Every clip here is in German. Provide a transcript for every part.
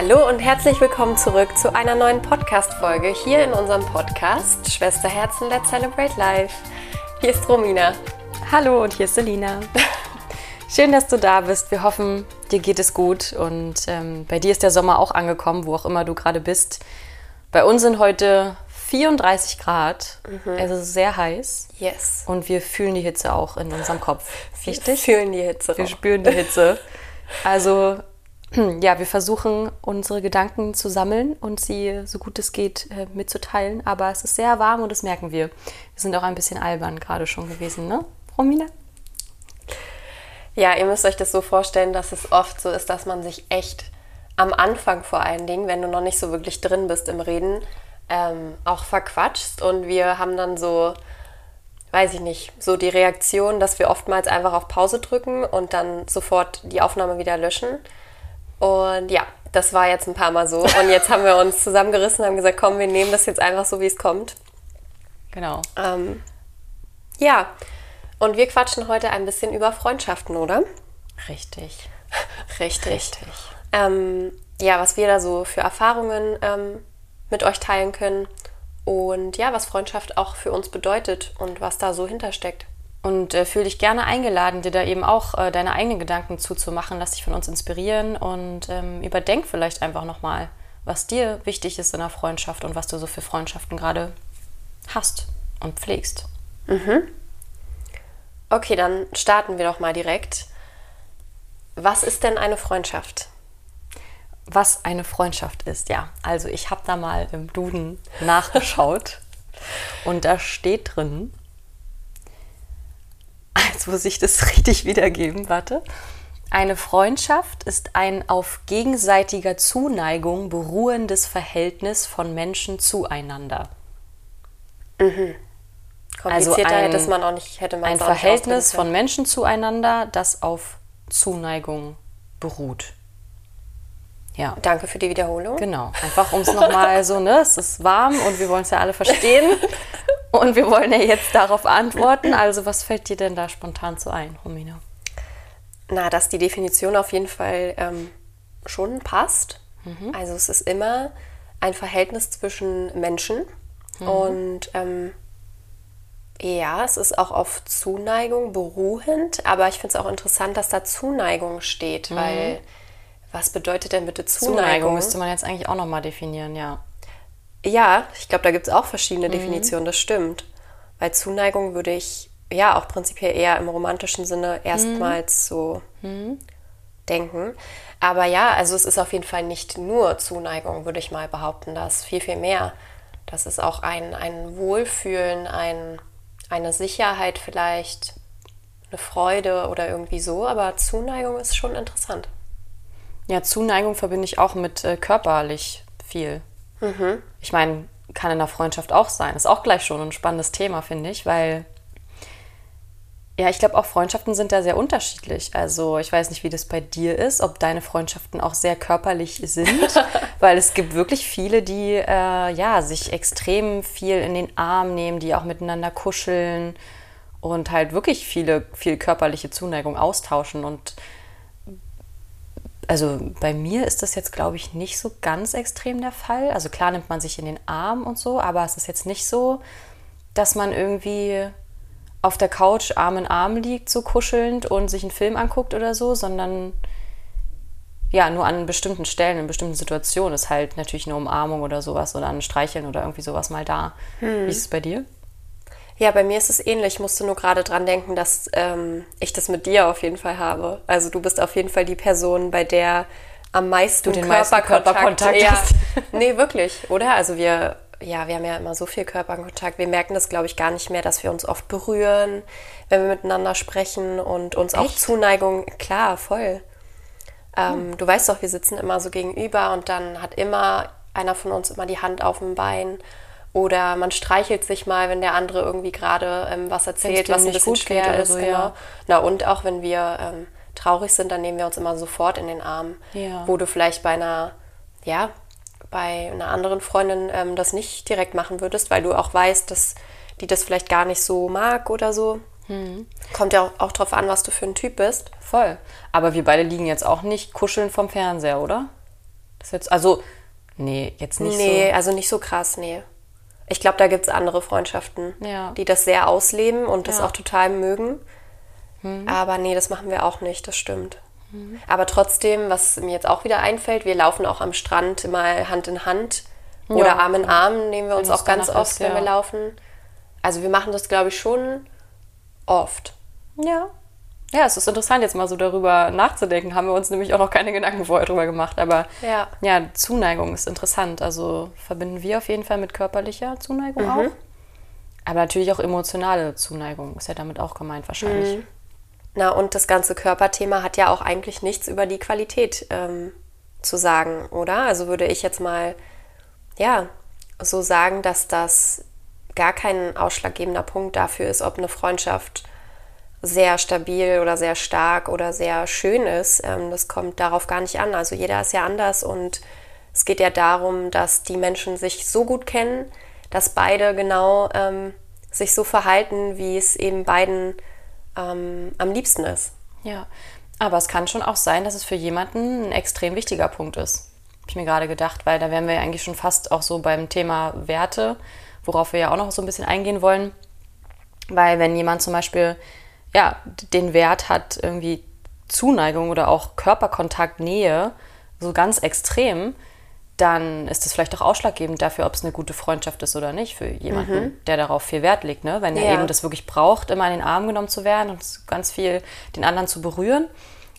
Hallo und herzlich willkommen zurück zu einer neuen Podcast-Folge hier in unserem Podcast Schwesterherzen Let's Celebrate Life. Hier ist Romina. Hallo und hier ist Selina. Schön, dass du da bist. Wir hoffen, dir geht es gut und ähm, bei dir ist der Sommer auch angekommen, wo auch immer du gerade bist. Bei uns sind heute 34 Grad, mhm. also sehr heiß. Yes. Und wir fühlen die Hitze auch in unserem Kopf. Richtig? Wir fühlen die Hitze. Wir auch. spüren die Hitze. Also ja, wir versuchen unsere Gedanken zu sammeln und sie so gut es geht äh, mitzuteilen. Aber es ist sehr warm und das merken wir. Wir sind auch ein bisschen albern gerade schon gewesen, ne, Romina? Ja, ihr müsst euch das so vorstellen, dass es oft so ist, dass man sich echt am Anfang vor allen Dingen, wenn du noch nicht so wirklich drin bist im Reden, ähm, auch verquatscht. Und wir haben dann so, weiß ich nicht, so die Reaktion, dass wir oftmals einfach auf Pause drücken und dann sofort die Aufnahme wieder löschen. Und ja, das war jetzt ein paar Mal so. Und jetzt haben wir uns zusammengerissen und haben gesagt, komm, wir nehmen das jetzt einfach so, wie es kommt. Genau. Ähm, ja, und wir quatschen heute ein bisschen über Freundschaften, oder? Richtig. Richtig. Richtig. Ähm, ja, was wir da so für Erfahrungen ähm, mit euch teilen können und ja, was Freundschaft auch für uns bedeutet und was da so hintersteckt. Und äh, fühl dich gerne eingeladen, dir da eben auch äh, deine eigenen Gedanken zuzumachen. Lass dich von uns inspirieren und ähm, überdenk vielleicht einfach nochmal, was dir wichtig ist in einer Freundschaft und was du so für Freundschaften gerade hast und pflegst. Mhm. Okay, dann starten wir doch mal direkt. Was ist denn eine Freundschaft? Was eine Freundschaft ist, ja. Also ich habe da mal im Duden nachgeschaut und da steht drin, Jetzt muss ich das richtig wiedergeben, warte. Eine Freundschaft ist ein auf gegenseitiger Zuneigung beruhendes Verhältnis von Menschen zueinander. Mhm. Also ein, hätte man auch nicht, hätte man ein Verhältnis von Menschen zueinander, das auf Zuneigung beruht. Ja. Danke für die Wiederholung. Genau. Einfach um es nochmal so, ne, es ist warm und wir wollen es ja alle verstehen. Und wir wollen ja jetzt darauf antworten. Also, was fällt dir denn da spontan so ein, Romina? Na, dass die Definition auf jeden Fall ähm, schon passt. Mhm. Also, es ist immer ein Verhältnis zwischen Menschen. Mhm. Und ähm, ja, es ist auch auf Zuneigung beruhend. Aber ich finde es auch interessant, dass da Zuneigung steht, mhm. weil was bedeutet denn bitte Zuneigung? Zuneigung müsste man jetzt eigentlich auch nochmal definieren, ja. Ja, ich glaube, da gibt es auch verschiedene mhm. Definitionen, das stimmt. Weil Zuneigung würde ich ja auch prinzipiell eher im romantischen Sinne erstmals mhm. so mhm. denken. Aber ja, also es ist auf jeden Fall nicht nur Zuneigung, würde ich mal behaupten. Da ist viel, viel mehr. Das ist auch ein, ein Wohlfühlen, ein, eine Sicherheit vielleicht, eine Freude oder irgendwie so. Aber Zuneigung ist schon interessant. Ja, Zuneigung verbinde ich auch mit äh, körperlich viel. Mhm. Ich meine, kann in der Freundschaft auch sein. Ist auch gleich schon ein spannendes Thema, finde ich, weil ja, ich glaube auch Freundschaften sind da sehr unterschiedlich. Also ich weiß nicht, wie das bei dir ist, ob deine Freundschaften auch sehr körperlich sind, weil es gibt wirklich viele, die äh, ja sich extrem viel in den Arm nehmen, die auch miteinander kuscheln und halt wirklich viele viel körperliche Zuneigung austauschen und also bei mir ist das jetzt, glaube ich, nicht so ganz extrem der Fall. Also klar nimmt man sich in den Arm und so, aber es ist jetzt nicht so, dass man irgendwie auf der Couch Arm in Arm liegt, so kuschelnd und sich einen Film anguckt oder so, sondern ja, nur an bestimmten Stellen, in bestimmten Situationen ist halt natürlich eine Umarmung oder sowas oder ein Streicheln oder irgendwie sowas mal da. Hm. Wie ist es bei dir? Ja, bei mir ist es ähnlich. Ich musste nur gerade dran denken, dass ähm, ich das mit dir auf jeden Fall habe. Also du bist auf jeden Fall die Person, bei der am meisten du den Körperkontakt, Körperkontakt ja, hast. nee, wirklich, oder? Also wir, ja, wir haben ja immer so viel Körperkontakt. Wir merken das, glaube ich, gar nicht mehr, dass wir uns oft berühren, wenn wir miteinander sprechen und uns Echt? auch Zuneigung, klar, voll. Ähm, hm. Du weißt doch, wir sitzen immer so gegenüber und dann hat immer einer von uns immer die Hand auf dem Bein oder man streichelt sich mal, wenn der andere irgendwie gerade ähm, was erzählt, was ein bisschen schwer ist. So, genau. Ja. Na und auch wenn wir ähm, traurig sind, dann nehmen wir uns immer sofort in den Arm. Ja. Wo du vielleicht bei einer, ja, bei einer anderen Freundin ähm, das nicht direkt machen würdest, weil du auch weißt, dass die das vielleicht gar nicht so mag oder so. Hm. Kommt ja auch, auch drauf an, was du für ein Typ bist. Voll. Aber wir beide liegen jetzt auch nicht kuscheln vom Fernseher, oder? Das jetzt, also, nee, jetzt nicht nee, so. also nicht so krass, nee. Ich glaube, da gibt es andere Freundschaften, Ja. die das sehr ausleben und das Ja. auch total mögen. Aber nee, das machen wir auch nicht, das stimmt. Aber trotzdem, was mir jetzt auch wieder einfällt, wir laufen auch am Strand mal Hand in Hand oder Ja. Arm in Arm nehmen wir uns auch ganz oft, ist, wenn wir laufen. Also wir machen das, glaube ich, schon oft. Ja. Ja, es ist interessant, jetzt mal so darüber nachzudenken. Haben wir uns nämlich auch noch keine Gedanken vorher drüber gemacht. Aber Ja. ja, Zuneigung ist interessant. Also verbinden wir auf jeden Fall mit körperlicher Zuneigung auch. Aber natürlich auch emotionale Zuneigung ist ja damit auch gemeint wahrscheinlich. Na, und das ganze Körperthema hat ja auch eigentlich nichts über die Qualität ähm, zu sagen, oder? Also würde ich jetzt mal, ja, so sagen, dass das gar kein ausschlaggebender Punkt dafür ist, ob eine Freundschaft sehr stabil oder sehr stark oder sehr schön ist. Ähm, das kommt darauf gar nicht an. Also jeder ist ja anders und es geht ja darum, dass die Menschen sich so gut kennen, dass beide genau ähm, sich so verhalten, wie es eben beiden ähm, am liebsten ist. Ja, aber es kann schon auch sein, dass es für jemanden ein extrem wichtiger Punkt ist. Habe ich mir gerade gedacht, weil da wären wir ja eigentlich schon fast auch so beim Thema Werte, worauf wir ja auch noch so ein bisschen eingehen wollen. Weil wenn jemand zum Beispiel ja, den Wert hat, irgendwie Zuneigung oder auch Körperkontakt, Nähe, so ganz extrem, dann ist das vielleicht auch ausschlaggebend dafür, ob es eine gute Freundschaft ist oder nicht für jemanden, der darauf viel Wert legt. Ne? Wenn er Ja. eben das wirklich braucht, immer in den Arm genommen zu werden und ganz viel den anderen zu berühren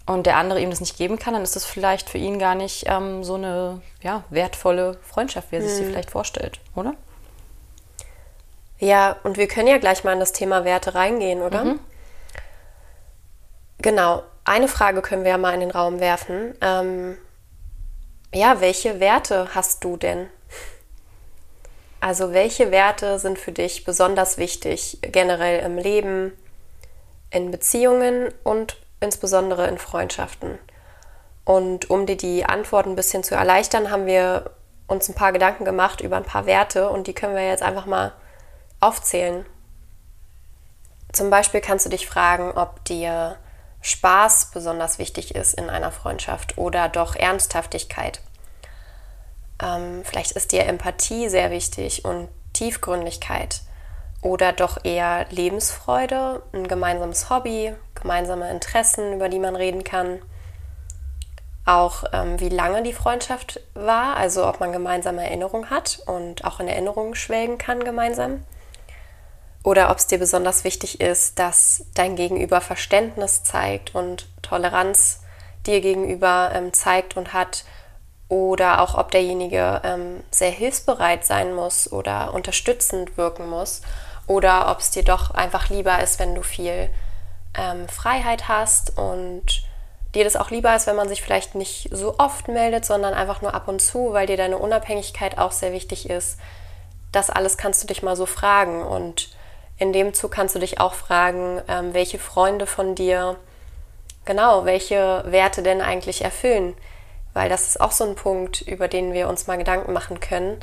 und der andere ihm das nicht geben kann, dann ist das vielleicht für ihn gar nicht ähm, so eine ja, wertvolle Freundschaft, wie er sich sie vielleicht vorstellt, oder? Ja, und wir können ja gleich mal in das Thema Werte reingehen, oder? Genau. Eine Frage können wir ja mal in den Raum werfen. Ähm, ja, welche Werte hast du denn? Also welche Werte sind für dich besonders wichtig, generell im Leben, in Beziehungen und insbesondere in Freundschaften? Und um dir die Antwort ein bisschen zu erleichtern, haben wir uns ein paar Gedanken gemacht über ein paar Werte und die können wir jetzt einfach mal aufzählen. Zum Beispiel kannst du dich fragen, ob dir Spaß besonders wichtig ist in einer Freundschaft oder doch Ernsthaftigkeit. Ähm, vielleicht ist dir Empathie sehr wichtig und Tiefgründigkeit oder doch eher Lebensfreude, ein gemeinsames Hobby, gemeinsame Interessen, über die man reden kann. Auch ähm, wie lange die Freundschaft war, also ob man gemeinsame Erinnerungen hat und auch in Erinnerungen schwelgen kann gemeinsam. Oder ob es dir besonders wichtig ist, dass dein Gegenüber Verständnis zeigt und Toleranz dir gegenüber ähm, zeigt und hat. Oder auch ob derjenige ähm, sehr hilfsbereit sein muss oder unterstützend wirken muss. Oder ob es dir doch einfach lieber ist, wenn du viel ähm, Freiheit hast und dir das auch lieber ist, wenn man sich vielleicht nicht so oft meldet, sondern einfach nur ab und zu, weil dir deine Unabhängigkeit auch sehr wichtig ist. Das alles kannst du dich mal so fragen und in dem Zug kannst du dich auch fragen, ähm, welche Freunde von dir, genau, welche Werte denn eigentlich erfüllen. Weil das ist auch so ein Punkt, über den wir uns mal Gedanken machen können.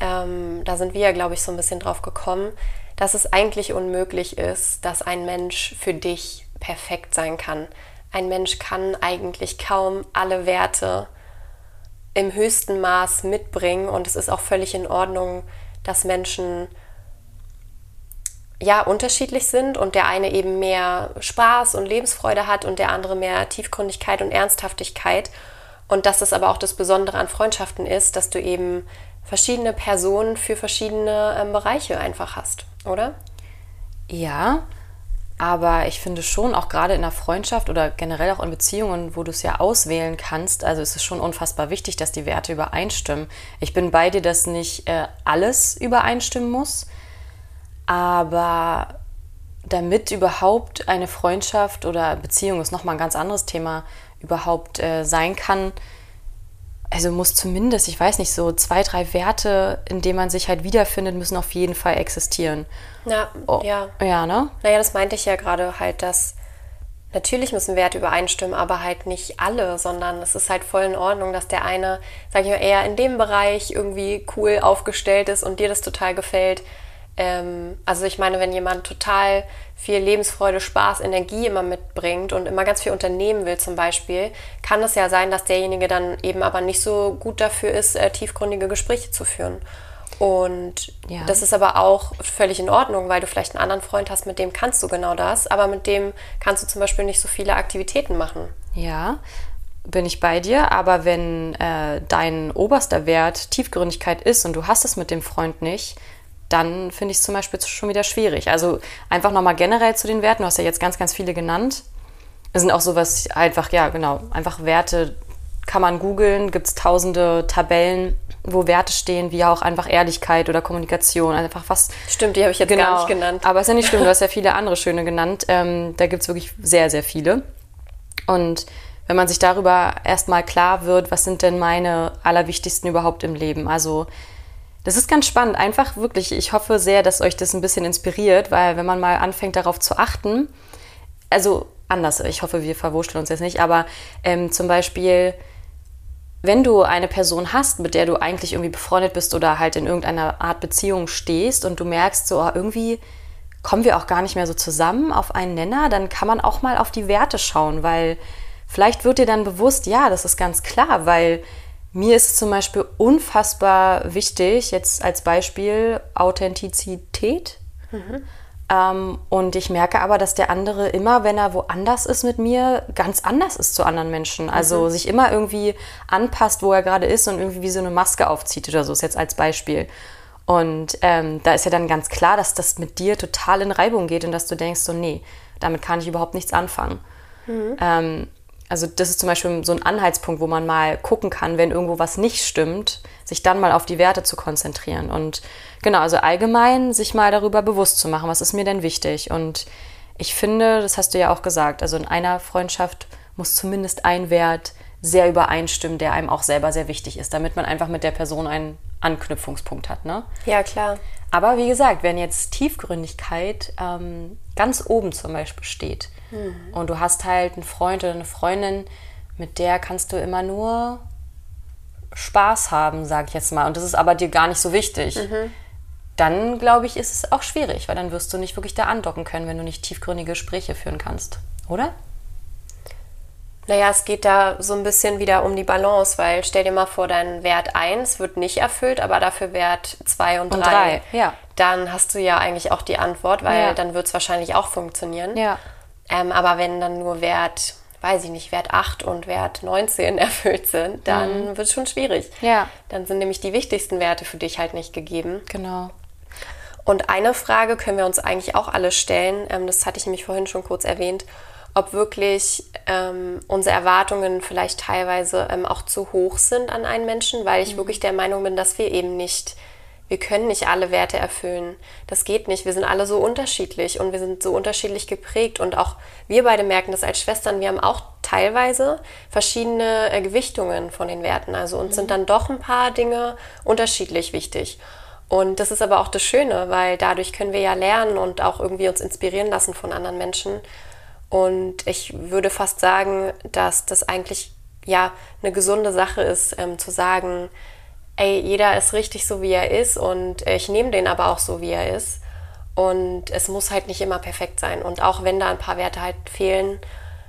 Ähm, da sind wir ja, glaube ich, so ein bisschen drauf gekommen, dass es eigentlich unmöglich ist, dass ein Mensch für dich perfekt sein kann. Ein Mensch kann eigentlich kaum alle Werte im höchsten Maß mitbringen und es ist auch völlig in Ordnung, dass Menschen ja unterschiedlich sind und der eine eben mehr Spaß und Lebensfreude hat und der andere mehr Tiefgründigkeit und Ernsthaftigkeit. Und dass es aber auch das Besondere an Freundschaften ist, dass du eben verschiedene Personen für verschiedene ähm, Bereiche einfach hast, oder? Ja, aber ich finde schon, auch gerade in einer Freundschaft oder generell auch in Beziehungen, wo du es ja auswählen kannst, also es ist schon unfassbar wichtig, dass die Werte übereinstimmen. Ich bin bei dir, dass nicht äh, alles übereinstimmen muss, aber damit überhaupt eine Freundschaft oder Beziehung ist nochmal ein ganz anderes Thema überhaupt äh, sein kann, also muss zumindest, ich weiß nicht, so zwei, drei Werte, in denen man sich halt wiederfindet, müssen auf jeden Fall existieren. Na, Oh, ja. Ja, ne? Naja, das meinte ich ja gerade halt, dass natürlich müssen Werte übereinstimmen, aber halt nicht alle, sondern es ist halt voll in Ordnung, dass der eine, sag ich mal, eher in dem Bereich irgendwie cool aufgestellt ist und dir das total gefällt, Ähm, also ich meine, wenn jemand total viel Lebensfreude, Spaß, Energie immer mitbringt und immer ganz viel unternehmen will zum Beispiel, kann es ja sein, dass derjenige dann eben aber nicht so gut dafür ist, äh, tiefgründige Gespräche zu führen. Und ja. das ist aber auch völlig in Ordnung, weil du vielleicht einen anderen Freund hast, mit dem kannst du genau das, aber mit dem kannst du zum Beispiel nicht so viele Aktivitäten machen. Ja, bin ich bei dir, aber wenn äh, dein oberster Wert Tiefgründigkeit ist und du hast es mit dem Freund nicht, dann finde ich es zum Beispiel schon wieder schwierig. Also einfach nochmal generell zu den Werten, du hast ja jetzt ganz, ganz viele genannt. Es sind auch sowas einfach, ja genau, einfach Werte kann man googeln, gibt es tausende Tabellen, wo Werte stehen, wie auch einfach Ehrlichkeit oder Kommunikation, einfach was. Stimmt, die habe ich jetzt genau, gar nicht genannt. Aber es ist ja nicht schlimm, du hast ja viele andere schöne genannt. Ähm, da gibt es wirklich sehr, sehr viele. Und wenn man sich darüber erstmal klar wird, was sind denn meine allerwichtigsten überhaupt im Leben? Also das ist ganz spannend. Einfach wirklich, ich hoffe sehr, dass euch das ein bisschen inspiriert, weil wenn man mal anfängt darauf zu achten, also anders, ich hoffe, wir verwurschteln uns jetzt nicht, aber ähm, zum Beispiel, wenn du eine Person hast, mit der du eigentlich irgendwie befreundet bist oder halt in irgendeiner Art Beziehung stehst und du merkst so, oh, irgendwie kommen wir auch gar nicht mehr so zusammen auf einen Nenner, dann kann man auch mal auf die Werte schauen, weil Vielleicht wird dir dann bewusst, ja, das ist ganz klar, weil mir ist zum Beispiel unfassbar wichtig, jetzt als Beispiel Authentizität. Mhm. Ähm, und ich merke aber, dass der andere immer, wenn er woanders ist mit mir, ganz anders ist zu anderen Menschen. Also mhm. sich immer irgendwie anpasst, wo er gerade ist und irgendwie wie so eine Maske aufzieht oder so, ist jetzt als Beispiel. Und ähm, da ist ja dann ganz klar, dass das mit dir total in Reibung geht und dass du denkst, so, nee, damit kann ich überhaupt nichts anfangen. Mhm. Ähm, also das ist zum Beispiel so ein Anhaltspunkt, wo man mal gucken kann, wenn irgendwo was nicht stimmt, sich dann mal auf die Werte zu konzentrieren. Und genau, also allgemein sich mal darüber bewusst zu machen, was ist mir denn wichtig. Und ich finde, das hast du ja auch gesagt, also in einer Freundschaft muss zumindest ein Wert sehr übereinstimmen, der einem auch selber sehr wichtig ist, damit man einfach mit der Person einen Anknüpfungspunkt hat. Ne? Ja, klar. Aber wie gesagt, wenn jetzt Tiefgründigkeit ähm, ganz oben zum Beispiel steht, Mhm. Und du hast halt einen Freund oder eine Freundin, mit der kannst du immer nur Spaß haben, sag ich jetzt mal. Und das ist aber dir gar nicht so wichtig. Mhm. Dann, glaube ich, ist es auch schwierig, weil dann wirst du nicht wirklich da andocken können, wenn du nicht tiefgründige Gespräche führen kannst. Oder? Naja, es geht da so ein bisschen wieder um die Balance, weil stell dir mal vor, dein Wert 1 wird nicht erfüllt, aber dafür Wert 2 und 3. Ja. Dann hast du ja eigentlich auch die Antwort, weil ja. dann wird es wahrscheinlich auch funktionieren. Ja. Ähm, aber wenn dann nur Wert, weiß ich nicht, Wert 8 und Wert 19 erfüllt sind, dann mhm. wird es schon schwierig. Ja. Dann sind nämlich die wichtigsten Werte für dich halt nicht gegeben. Genau. Und eine Frage können wir uns eigentlich auch alle stellen, ähm, das hatte ich nämlich vorhin schon kurz erwähnt, ob wirklich ähm, unsere Erwartungen vielleicht teilweise ähm, auch zu hoch sind an einen Menschen, weil ich mhm. wirklich der Meinung bin, dass wir eben nicht wir können nicht alle Werte erfüllen. Das geht nicht. Wir sind alle so unterschiedlich und wir sind so unterschiedlich geprägt. Und auch wir beide merken das als Schwestern. Wir haben auch teilweise verschiedene äh, Gewichtungen von den Werten. Also uns mhm. sind dann doch ein paar Dinge unterschiedlich wichtig. Und das ist aber auch das Schöne, weil dadurch können wir ja lernen und auch irgendwie uns inspirieren lassen von anderen Menschen. Und ich würde fast sagen, dass das eigentlich ja eine gesunde Sache ist, ähm, zu sagen, ey, jeder ist richtig so, wie er ist und ich nehme den aber auch so, wie er ist. Und es muss halt nicht immer perfekt sein. Und auch wenn da ein paar Werte halt fehlen,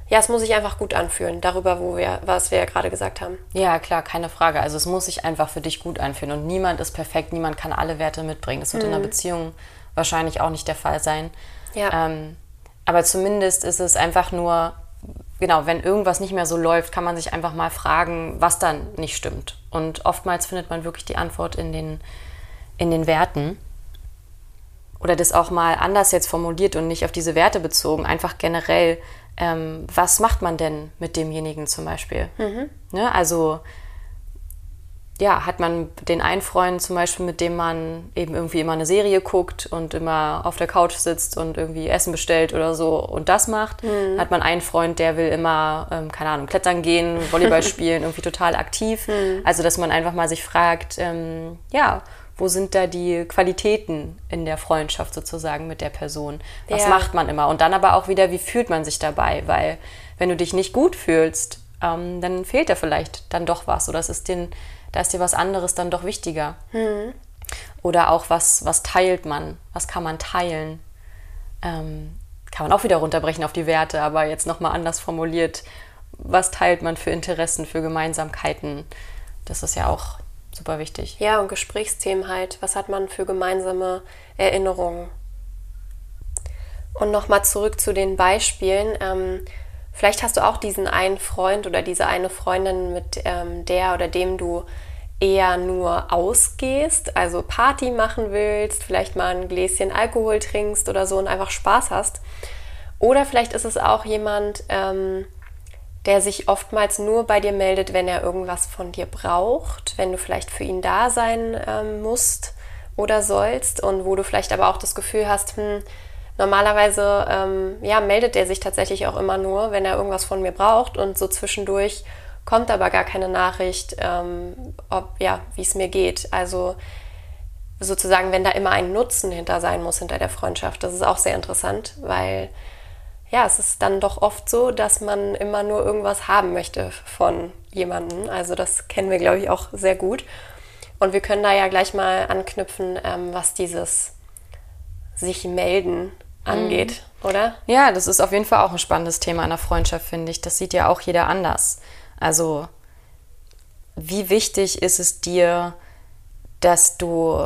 ja, es muss sich einfach gut anfühlen, darüber, wo wir, was wir ja gerade gesagt haben. Ja, klar, keine Frage. Also es muss sich einfach für dich gut anfühlen. Und niemand ist perfekt, niemand kann alle Werte mitbringen. Das wird mhm. in einer mhm. Beziehung wahrscheinlich auch nicht der Fall sein. Ja. Ähm, aber zumindest ist es einfach nur genau, wenn irgendwas nicht mehr so läuft, kann man sich einfach mal fragen, was dann nicht stimmt. Und oftmals findet man wirklich die Antwort in den, in den Werten. Oder das auch mal anders jetzt formuliert und nicht auf diese Werte bezogen, einfach generell, ähm, was macht man denn mit demjenigen zum Beispiel? Mhm. Ne? Also ja, hat man den einen Freund zum Beispiel, mit dem man eben irgendwie immer eine Serie guckt und immer auf der Couch sitzt und irgendwie Essen bestellt oder so und das macht. Mhm. Hat man einen Freund, der will immer, ähm, keine Ahnung, klettern gehen, Volleyball spielen, irgendwie total aktiv. Mhm. Also, dass man einfach mal sich fragt, ähm, ja, wo sind da die Qualitäten in der Freundschaft sozusagen mit der Person? Was ja. macht man immer? Und dann aber auch wieder, wie fühlt man sich dabei? Weil wenn du dich nicht gut fühlst, ähm, dann fehlt da vielleicht dann doch was oder es ist den da ist dir was anderes dann doch wichtiger. Mhm. Oder auch, was, was teilt man? Was kann man teilen? Ähm, kann man auch wieder runterbrechen auf die Werte, aber jetzt nochmal anders formuliert. Was teilt man für Interessen, für Gemeinsamkeiten? Das ist ja auch super wichtig. Ja, und Gesprächsthemen halt. Was hat man für gemeinsame Erinnerungen? Und nochmal zurück zu den Beispielen. Ähm, vielleicht hast du auch diesen einen Freund oder diese eine Freundin, mit ähm, der oder dem du eher nur ausgehst, also Party machen willst, vielleicht mal ein Gläschen Alkohol trinkst oder so und einfach Spaß hast. Oder vielleicht ist es auch jemand, ähm, der sich oftmals nur bei dir meldet, wenn er irgendwas von dir braucht, wenn du vielleicht für ihn da sein ähm, musst oder sollst und wo du vielleicht aber auch das Gefühl hast, hm, normalerweise ähm, ja, meldet er sich tatsächlich auch immer nur, wenn er irgendwas von mir braucht und so zwischendurch kommt aber gar keine Nachricht, ähm, ob ja, wie es mir geht. Also sozusagen, wenn da immer ein Nutzen hinter sein muss hinter der Freundschaft, das ist auch sehr interessant, weil ja, es ist dann doch oft so, dass man immer nur irgendwas haben möchte von jemandem. Also das kennen wir, glaube ich, auch sehr gut. Und wir können da ja gleich mal anknüpfen, ähm, was dieses sich melden angeht, mhm. oder? Ja, das ist auf jeden Fall auch ein spannendes Thema in der Freundschaft, finde ich. Das sieht ja auch jeder anders. Also, wie wichtig ist es dir, dass du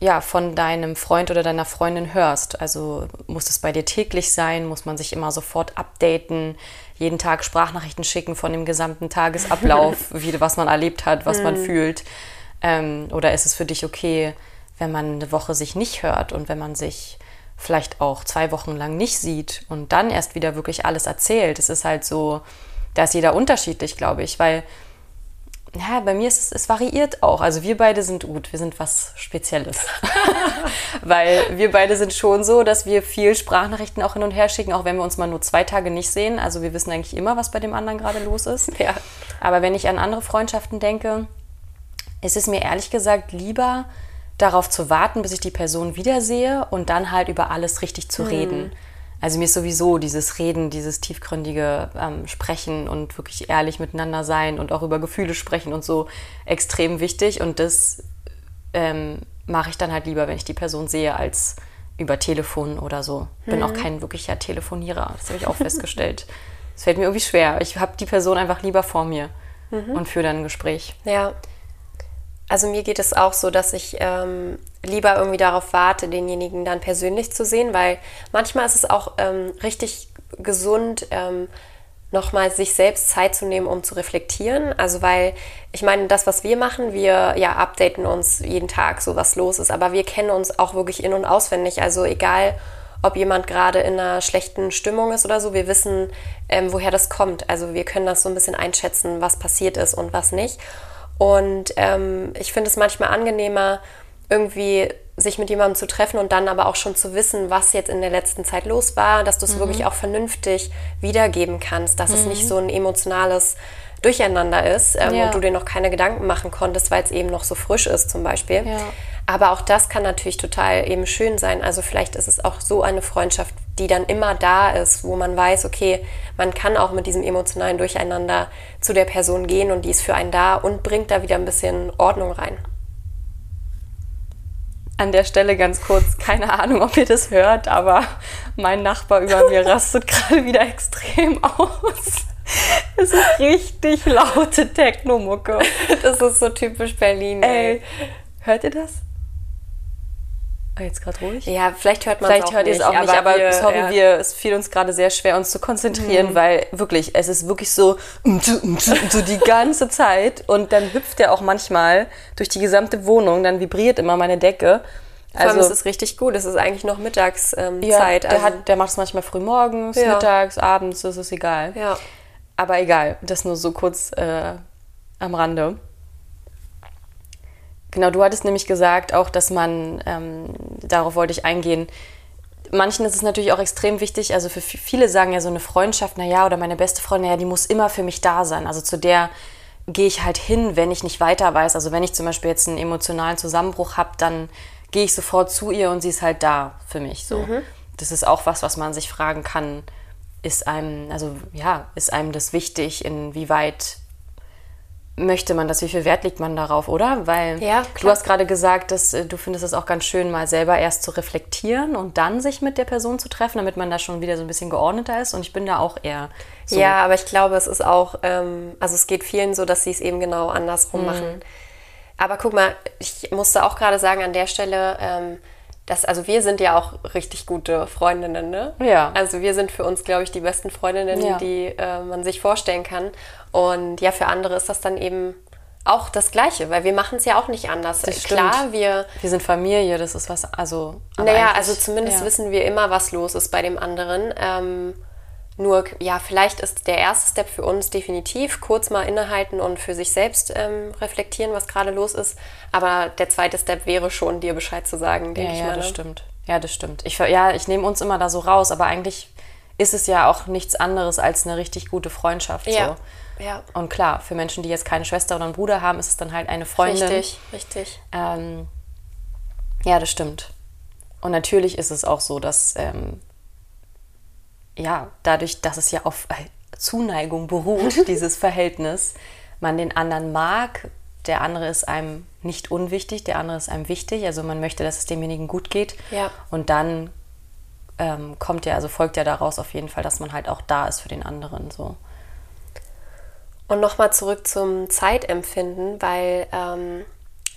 ja, von deinem Freund oder deiner Freundin hörst. Also muss es bei dir täglich sein? Muss man sich immer sofort updaten? Jeden Tag Sprachnachrichten schicken von dem gesamten Tagesablauf, wie, was man erlebt hat, was mhm. man fühlt? Ähm, oder ist es für dich okay, wenn man eine Woche sich nicht hört und wenn man sich vielleicht auch zwei Wochen lang nicht sieht und dann erst wieder wirklich alles erzählt? Es ist halt so, da ist jeder unterschiedlich, glaube ich, weil ja, bei mir ist es, es variiert auch. Also wir beide sind gut, wir sind was Spezielles. Weil wir beide sind schon so, dass wir viel Sprachnachrichten auch hin und her schicken, auch wenn wir uns mal nur zwei Tage nicht sehen. Also wir wissen eigentlich immer, was bei dem anderen gerade los ist. Ja. Aber wenn ich an andere Freundschaften denke, ist es mir ehrlich gesagt lieber, darauf zu warten, bis ich die Person wiedersehe und dann halt über alles richtig zu mhm. reden. Also mir ist sowieso dieses Reden, dieses tiefgründige ähm, Sprechen und wirklich ehrlich miteinander sein und auch über Gefühle sprechen und so extrem wichtig. Und das ähm, mache ich dann halt lieber, wenn ich die Person sehe, als über Telefon oder so. Bin mhm. auch kein wirklicher Telefonierer. Das habe ich auch festgestellt. Es fällt mir irgendwie schwer. Ich habe die Person einfach lieber vor mir mhm. und führe dann ein Gespräch. Ja. Also mir geht es auch so, dass ich ähm, lieber irgendwie darauf warte, denjenigen dann persönlich zu sehen, weil manchmal ist es auch ähm, richtig gesund, ähm, nochmal sich selbst Zeit zu nehmen, um zu reflektieren. Also weil ich meine, das, was wir machen, wir ja updaten uns jeden Tag, so was los ist, aber wir kennen uns auch wirklich in und auswendig. Also egal, ob jemand gerade in einer schlechten Stimmung ist oder so, wir wissen, ähm, woher das kommt. Also wir können das so ein bisschen einschätzen, was passiert ist und was nicht. Und ähm, ich finde es manchmal angenehmer, irgendwie sich mit jemandem zu treffen und dann aber auch schon zu wissen, was jetzt in der letzten Zeit los war, dass du es mhm. wirklich auch vernünftig wiedergeben kannst, dass mhm. es nicht mhm. so ein emotionales Durcheinander ist ähm, ja. und du dir noch keine Gedanken machen konntest, weil es eben noch so frisch ist zum Beispiel. Ja. Aber auch das kann natürlich total eben schön sein. Also vielleicht ist es auch so eine Freundschaft, die dann immer da ist, wo man weiß, okay, man kann auch mit diesem emotionalen Durcheinander zu der Person gehen und die ist für einen da und bringt da wieder ein bisschen Ordnung rein. An der Stelle ganz kurz, keine Ahnung, ob ihr das hört, aber mein Nachbar über mir rastet gerade wieder extrem aus. Es ist richtig laute Techno-Mucke. Das ist so typisch Berlin. Ey, hört ihr das? Oh, jetzt gerade ruhig? Ja, vielleicht hört man es auch, hört nicht, auch nicht, aber, wir, sorry, ja. wir, es fiel uns gerade sehr schwer, uns zu konzentrieren, mhm. weil wirklich, es ist wirklich so, so die ganze Zeit und dann hüpft er auch manchmal durch die gesamte Wohnung, dann vibriert immer meine Decke. Also, Vor allem ist es richtig gut, es ist eigentlich noch Mittagszeit. Ähm, ja, der, also, der macht es manchmal früh morgens, ja. mittags, abends, das ist egal. Ja. Aber egal, das nur so kurz äh, am Rande. Genau, du hattest nämlich gesagt auch, dass man, ähm, darauf wollte ich eingehen, manchen ist es natürlich auch extrem wichtig, also für viele sagen ja so eine Freundschaft, naja, oder meine beste Freundin, naja, die muss immer für mich da sein. Also zu der gehe ich halt hin, wenn ich nicht weiter weiß. Also wenn ich zum Beispiel jetzt einen emotionalen Zusammenbruch habe, dann gehe ich sofort zu ihr und sie ist halt da für mich. So. Mhm. Das ist auch was, was man sich fragen kann, ist einem, also ja, ist einem das wichtig, inwieweit möchte man das? Wie viel Wert legt man darauf, oder? Weil Ja, du hast gerade gesagt, dass äh, du findest es auch ganz schön, mal selber erst zu reflektieren und dann sich mit der Person zu treffen, damit man da schon wieder so ein bisschen geordneter ist. Und ich bin da auch eher so. Ja, aber ich glaube, es ist auch, ähm, also es geht vielen so, dass sie es eben genau Mhm. andersrum machen. Aber guck mal, ich musste auch gerade sagen an der Stelle, ähm, dass, also wir sind ja auch richtig gute Freundinnen, ne? Ja. Also wir sind für uns, glaube ich, die besten Freundinnen, Ja. die äh, man sich vorstellen kann. Und ja, für andere ist das dann eben auch das Gleiche, weil wir machen es ja auch nicht anders. Das Klar, stimmt. wir Wir sind Familie, das ist was, also. naja, also zumindest ja. wissen wir immer, was los ist bei dem anderen. Ähm, nur, ja, vielleicht ist der erste Step für uns definitiv kurz mal innehalten und für sich selbst ähm, reflektieren, was gerade los ist. Aber der zweite Step wäre schon, dir Bescheid zu sagen, denke Ja, ich ja, mal. das ne? stimmt. Ja, das stimmt. Ich, ja, ich nehme uns immer da so raus, aber eigentlich ist es ja auch nichts anderes als eine richtig gute Freundschaft. Ja, So. ja. Und klar, für Menschen, die jetzt keine Schwester oder einen Bruder haben, ist es dann halt eine Freundin. Richtig, richtig. Ähm, ja, das stimmt. Und natürlich ist es auch so, dass ähm, ja, dadurch, dass es ja auf äh, Zuneigung beruht, dieses Verhältnis, man den anderen mag, der andere ist einem nicht unwichtig, der andere ist einem wichtig, also man möchte, dass es demjenigen gut geht. Ja. Und dann ähm, kommt ja, also folgt ja daraus auf jeden Fall, dass man halt auch da ist für den anderen. So. Und nochmal zurück zum Zeitempfinden, weil ähm,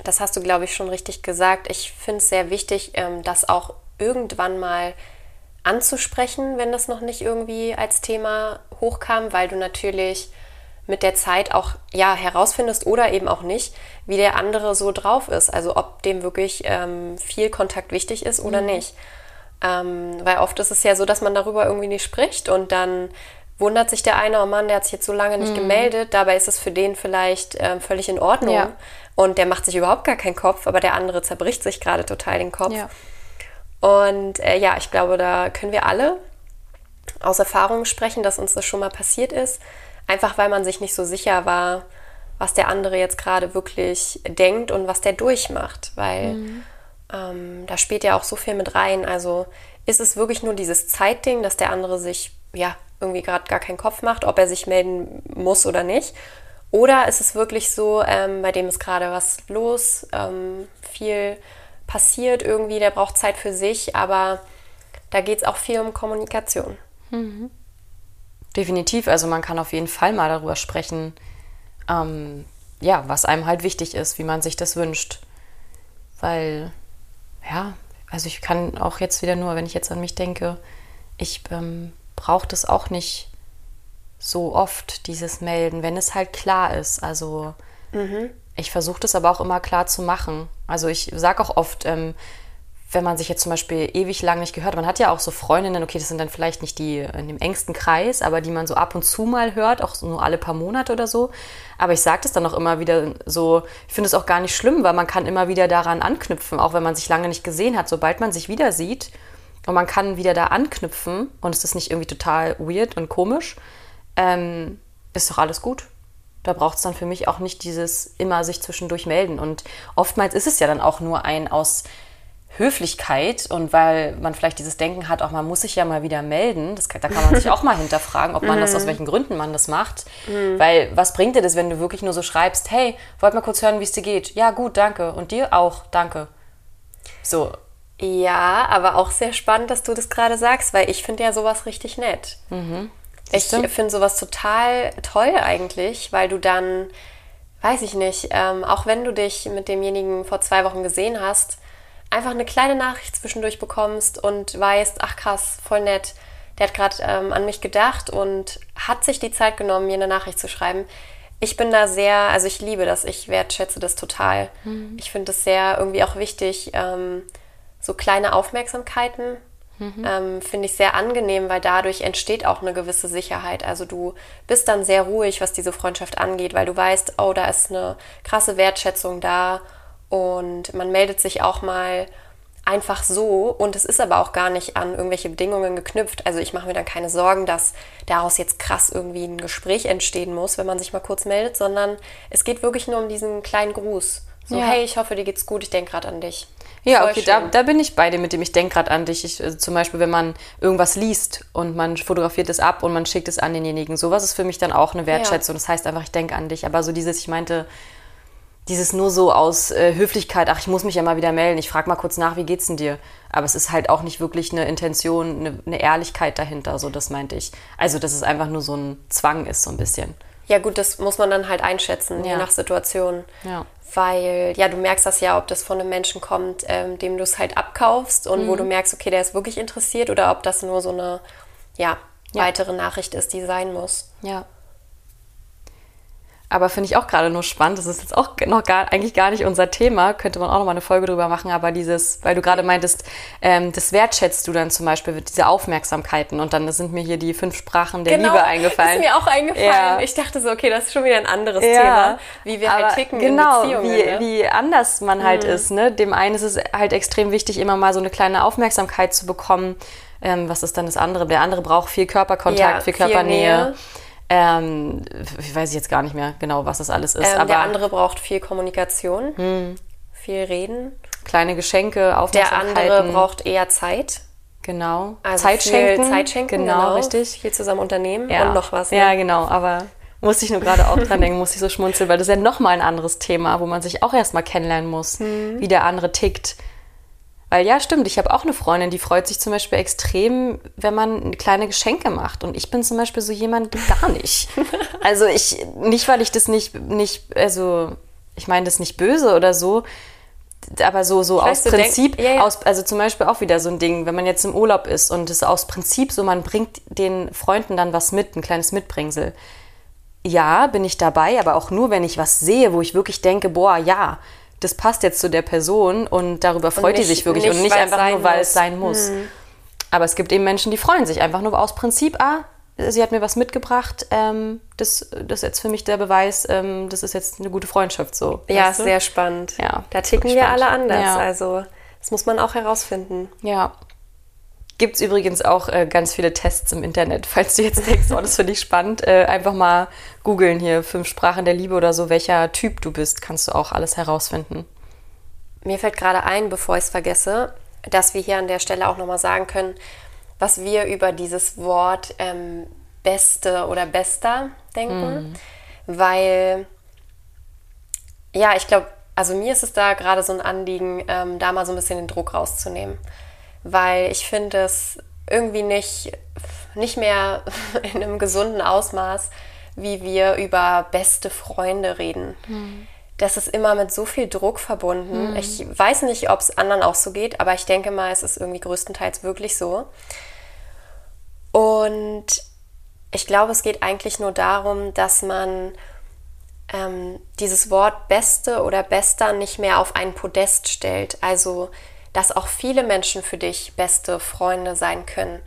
das hast du, glaube ich, schon richtig gesagt. Ich finde es sehr wichtig, ähm, das auch irgendwann mal anzusprechen, wenn das noch nicht irgendwie als Thema hochkam, weil du natürlich mit der Zeit auch ja herausfindest oder eben auch nicht, wie der andere so drauf ist. Also ob dem wirklich ähm, viel Kontakt wichtig ist oder nicht. Ähm, weil oft ist es ja so, dass man darüber irgendwie nicht spricht und dann wundert sich der eine, oh Mann, der hat sich jetzt so lange nicht gemeldet. Dabei ist es für den vielleicht ähm, völlig in Ordnung Ja. und der macht sich überhaupt gar keinen Kopf, aber der andere zerbricht sich gerade total den Kopf. Ja. Und äh, ja, ich glaube, da können wir alle aus Erfahrung sprechen, dass uns das schon mal passiert ist. Einfach weil man sich nicht so sicher war, was der andere jetzt gerade wirklich denkt und was der durchmacht. Weil ähm, da spielt ja auch so viel mit rein. Also ist es wirklich nur dieses Zeitding, dass der andere sich ja irgendwie gerade gar keinen Kopf macht, ob er sich melden muss oder nicht. Oder ist es wirklich so, ähm, bei dem ist gerade was los, ähm, viel passiert irgendwie, der braucht Zeit für sich, aber da geht es auch viel um Kommunikation. Definitiv, also man kann auf jeden Fall mal darüber sprechen, ähm, ja, was einem halt wichtig ist, wie man sich das wünscht. Weil, ja, also ich kann auch jetzt wieder nur, wenn ich jetzt an mich denke, ich ähm, brauche das auch nicht so oft, dieses Melden, wenn es halt klar ist. Also ich versuche das aber auch immer klar zu machen. Also ich sage auch oft, ähm, wenn man sich jetzt zum Beispiel ewig lang nicht gehört, man hat ja auch so Freundinnen, okay, das sind dann vielleicht nicht die in dem engsten Kreis, aber die man so ab und zu mal hört, auch nur alle paar Monate oder so. Aber ich sage das dann auch immer wieder so, ich finde es auch gar nicht schlimm, weil man kann immer wieder daran anknüpfen, auch wenn man sich lange nicht gesehen hat. Sobald man sich wieder sieht und man kann wieder da anknüpfen und es ist nicht irgendwie total weird und komisch, ähm, ist doch alles gut. Da braucht es dann für mich auch nicht dieses immer sich zwischendurch melden. Und oftmals ist es ja dann auch nur ein aus Höflichkeit und weil man vielleicht dieses Denken hat, auch man muss sich ja mal wieder melden. Das, da kann man sich auch mal hinterfragen, ob man das aus welchen Gründen man das macht. Weil was bringt dir das, wenn du wirklich nur so schreibst, hey, wollt mal kurz hören, wie es dir geht? Ja, gut, danke. Und dir auch, danke. So, Ja, aber auch sehr spannend, dass du das gerade sagst, weil ich finde ja sowas richtig nett. Ich finde sowas total toll eigentlich, weil du dann, weiß ich nicht, ähm, auch wenn du dich mit demjenigen vor zwei Wochen gesehen hast, einfach eine kleine Nachricht zwischendurch bekommst und weißt, ach krass, voll nett, der hat gerade ähm, an mich gedacht und hat sich die Zeit genommen, mir eine Nachricht zu schreiben. Ich bin da sehr, also ich liebe das, ich wertschätze das total. Ich finde es sehr irgendwie auch wichtig, ähm, so kleine Aufmerksamkeiten ähm, finde ich sehr angenehm, weil dadurch entsteht auch eine gewisse Sicherheit. Also du bist dann sehr ruhig, was diese Freundschaft angeht, weil du weißt, oh, da ist eine krasse Wertschätzung da und man meldet sich auch mal einfach so und es ist aber auch gar nicht an irgendwelche Bedingungen geknüpft. Also ich mache mir dann keine Sorgen, dass daraus jetzt krass irgendwie ein Gespräch entstehen muss, wenn man sich mal kurz meldet, sondern es geht wirklich nur um diesen kleinen Gruß. So, Ja. hey, ich hoffe, dir geht's gut, ich denke gerade an dich. Ja, Voll okay, schön. da, da bin ich bei dir mit dem. Ich denke gerade an dich. Ich, also zum Beispiel, wenn man irgendwas liest und man fotografiert es ab und man schickt es an denjenigen. Sowas ist für mich dann auch eine Wertschätzung. Das heißt einfach, ich denke an dich. Aber so dieses, ich meinte, dieses nur so aus äh, Höflichkeit, ach, ich muss mich ja mal wieder melden. Ich frage mal kurz nach, wie geht's denn dir? Aber es ist halt auch nicht wirklich eine Intention, eine, eine Ehrlichkeit dahinter. So, das meinte ich. Also, dass es einfach nur so ein Zwang ist, so ein bisschen. Ja, gut, das muss man dann halt einschätzen, je Ja. nach Situation. Ja. Weil, ja, du merkst das ja, ob das von einem Menschen kommt, ähm, dem du es halt abkaufst und Mhm. wo du merkst, okay, der ist wirklich interessiert oder ob das nur so eine, ja, Ja. weitere Nachricht ist, die sein muss. Ja. Aber finde ich auch gerade nur spannend. Das ist jetzt auch noch gar, eigentlich gar nicht unser Thema. Könnte man auch noch mal eine Folge drüber machen. Aber dieses, weil du gerade meintest, ähm, das wertschätzt du dann zum Beispiel, diese Aufmerksamkeiten. Und dann sind mir hier die fünf Sprachen der Liebe eingefallen. Genau, Ist mir auch eingefallen. Ja. Ich dachte so, okay, das ist schon wieder ein anderes Ja, Thema, wie wir halt ticken genau, in Beziehungen. wie, ne? wie anders man halt ist. Ne? Dem einen ist es halt extrem wichtig, immer mal so eine kleine Aufmerksamkeit zu bekommen. Ähm, was ist dann das andere? Der andere braucht viel Körperkontakt, Ja, viel viel Körpernähe. Nähe. Ähm, ich weiß jetzt gar nicht mehr genau, was das alles ist. ähm, aber der andere braucht viel Kommunikation, viel Reden. kleine Geschenke, Der Aufmerksamkeiten. andere braucht eher Zeit. genau. Also Zeit viel schenken. Zeit schenken, Genau, richtig. Viel zusammen unternehmen Ja. und noch was. Ne? Ja, genau. Aber musste ich nur gerade auch dran denken, musste ich so schmunzeln, weil das ist ja nochmal ein anderes Thema, wo man sich auch erstmal kennenlernen muss, Mhm. wie der andere tickt. Weil ja, stimmt, ich habe auch eine Freundin, die freut sich zum Beispiel extrem, wenn man kleine Geschenke macht. Und ich bin zum Beispiel so jemand gar nicht. Also ich, nicht, weil ich das nicht, nicht, also ich meine das nicht böse oder so, aber so, so aus weiß, du denk- Prinzip, ja, ja. aus, also zum Beispiel auch wieder so ein Ding, wenn man jetzt im Urlaub ist und es aus Prinzip so, man bringt den Freunden dann was mit, ein kleines Mitbringsel. Ja, bin ich dabei, aber auch nur, wenn ich was sehe, wo ich wirklich denke, boah, ja, das passt jetzt zu der Person und darüber freut die nicht- sich wirklich nicht, und nicht einfach nur, weil es sein muss. Aber es gibt eben Menschen, die freuen sich einfach nur aus Prinzip, ah, sie hat mir was mitgebracht, ähm, das, das ist jetzt für mich der Beweis, ähm, das ist jetzt eine gute Freundschaft so. Ja, weißt du? sehr spannend. Ja, da ticken wir spannend. alle anders. Ja. Also, das muss man auch herausfinden. Ja. Gibt es übrigens auch äh, ganz viele Tests im Internet. Falls du jetzt denkst, oh, das finde ich spannend, äh, einfach mal googeln hier, fünf Sprachen der Liebe oder so, welcher Typ du bist, kannst du auch alles herausfinden. Mir fällt gerade ein, bevor ich es vergesse, dass wir hier an der Stelle auch nochmal sagen können, was wir über dieses Wort ähm, Beste oder Bester denken. Weil, ja, ich glaube, also mir ist es da gerade so ein Anliegen, ähm, da mal so ein bisschen den Druck rauszunehmen. Weil ich finde es irgendwie nicht, nicht mehr in einem gesunden Ausmaß, wie wir über beste Freunde reden. Das ist immer mit so viel Druck verbunden. Ich weiß nicht, ob es anderen auch so geht, aber ich denke mal, es ist irgendwie größtenteils wirklich so. Und ich glaube, es geht eigentlich nur darum, dass man ähm, dieses Wort Beste oder Bester nicht mehr auf ein Podest stellt. Also, dass auch viele Menschen für dich beste Freunde sein können.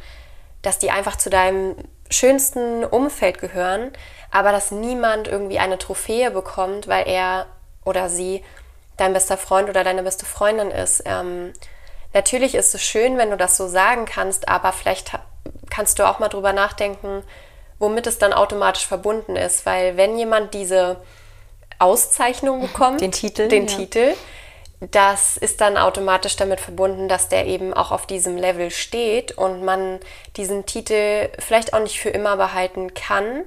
Dass die einfach zu deinem schönsten Umfeld gehören, aber dass niemand irgendwie eine Trophäe bekommt, weil er oder sie dein bester Freund oder deine beste Freundin ist. Ähm, natürlich ist es schön, wenn du das so sagen kannst, aber vielleicht kannst du auch mal drüber nachdenken, womit es dann automatisch verbunden ist. Weil wenn jemand diese Auszeichnung bekommt, Den Titel, den ja. Titel, das ist dann automatisch damit verbunden, dass der eben auch auf diesem Level steht und man diesen Titel vielleicht auch nicht für immer behalten kann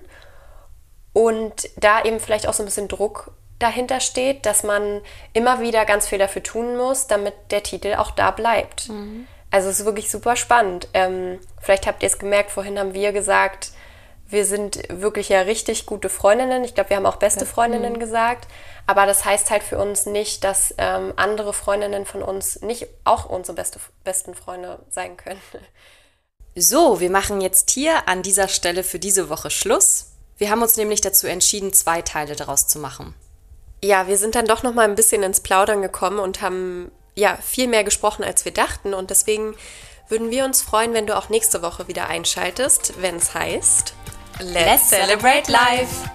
und da eben vielleicht auch so ein bisschen Druck dahinter steht, dass man immer wieder ganz viel dafür tun muss, damit der Titel auch da bleibt. Also es ist wirklich super spannend. Ähm, vielleicht habt ihr es gemerkt, vorhin haben wir gesagt, wir sind wirklich ja richtig gute Freundinnen. Ich glaube, wir haben auch beste Freundinnen gesagt. Aber das heißt halt für uns nicht, dass ähm, andere Freundinnen von uns nicht auch unsere beste, besten Freunde sein können. So, wir machen jetzt hier an dieser Stelle für diese Woche Schluss. Wir haben uns nämlich dazu entschieden, zwei Teile daraus zu machen. Ja, wir sind dann doch noch mal ein bisschen ins Plaudern gekommen und haben ja viel mehr gesprochen, als wir dachten. Und deswegen würden wir uns freuen, wenn du auch nächste Woche wieder einschaltest, wenn es heißt Let's celebrate life!